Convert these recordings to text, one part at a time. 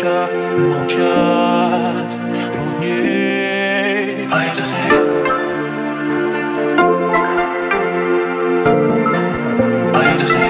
молчат, молчат трудней А это свет А это свет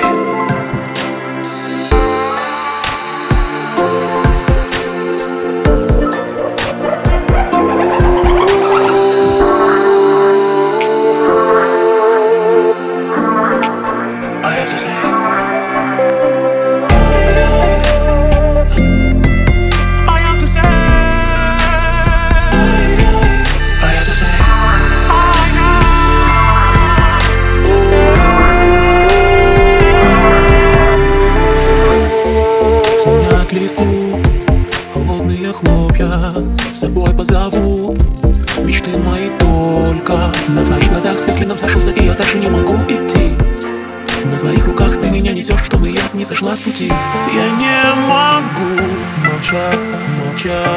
Собой позовут Мечты мои только На твоих глазах свет клином сошелся И я дальше не могу идти. На своих руках ты меня несешь Чтобы я не сошла с пути. Я не могу молчать, молчать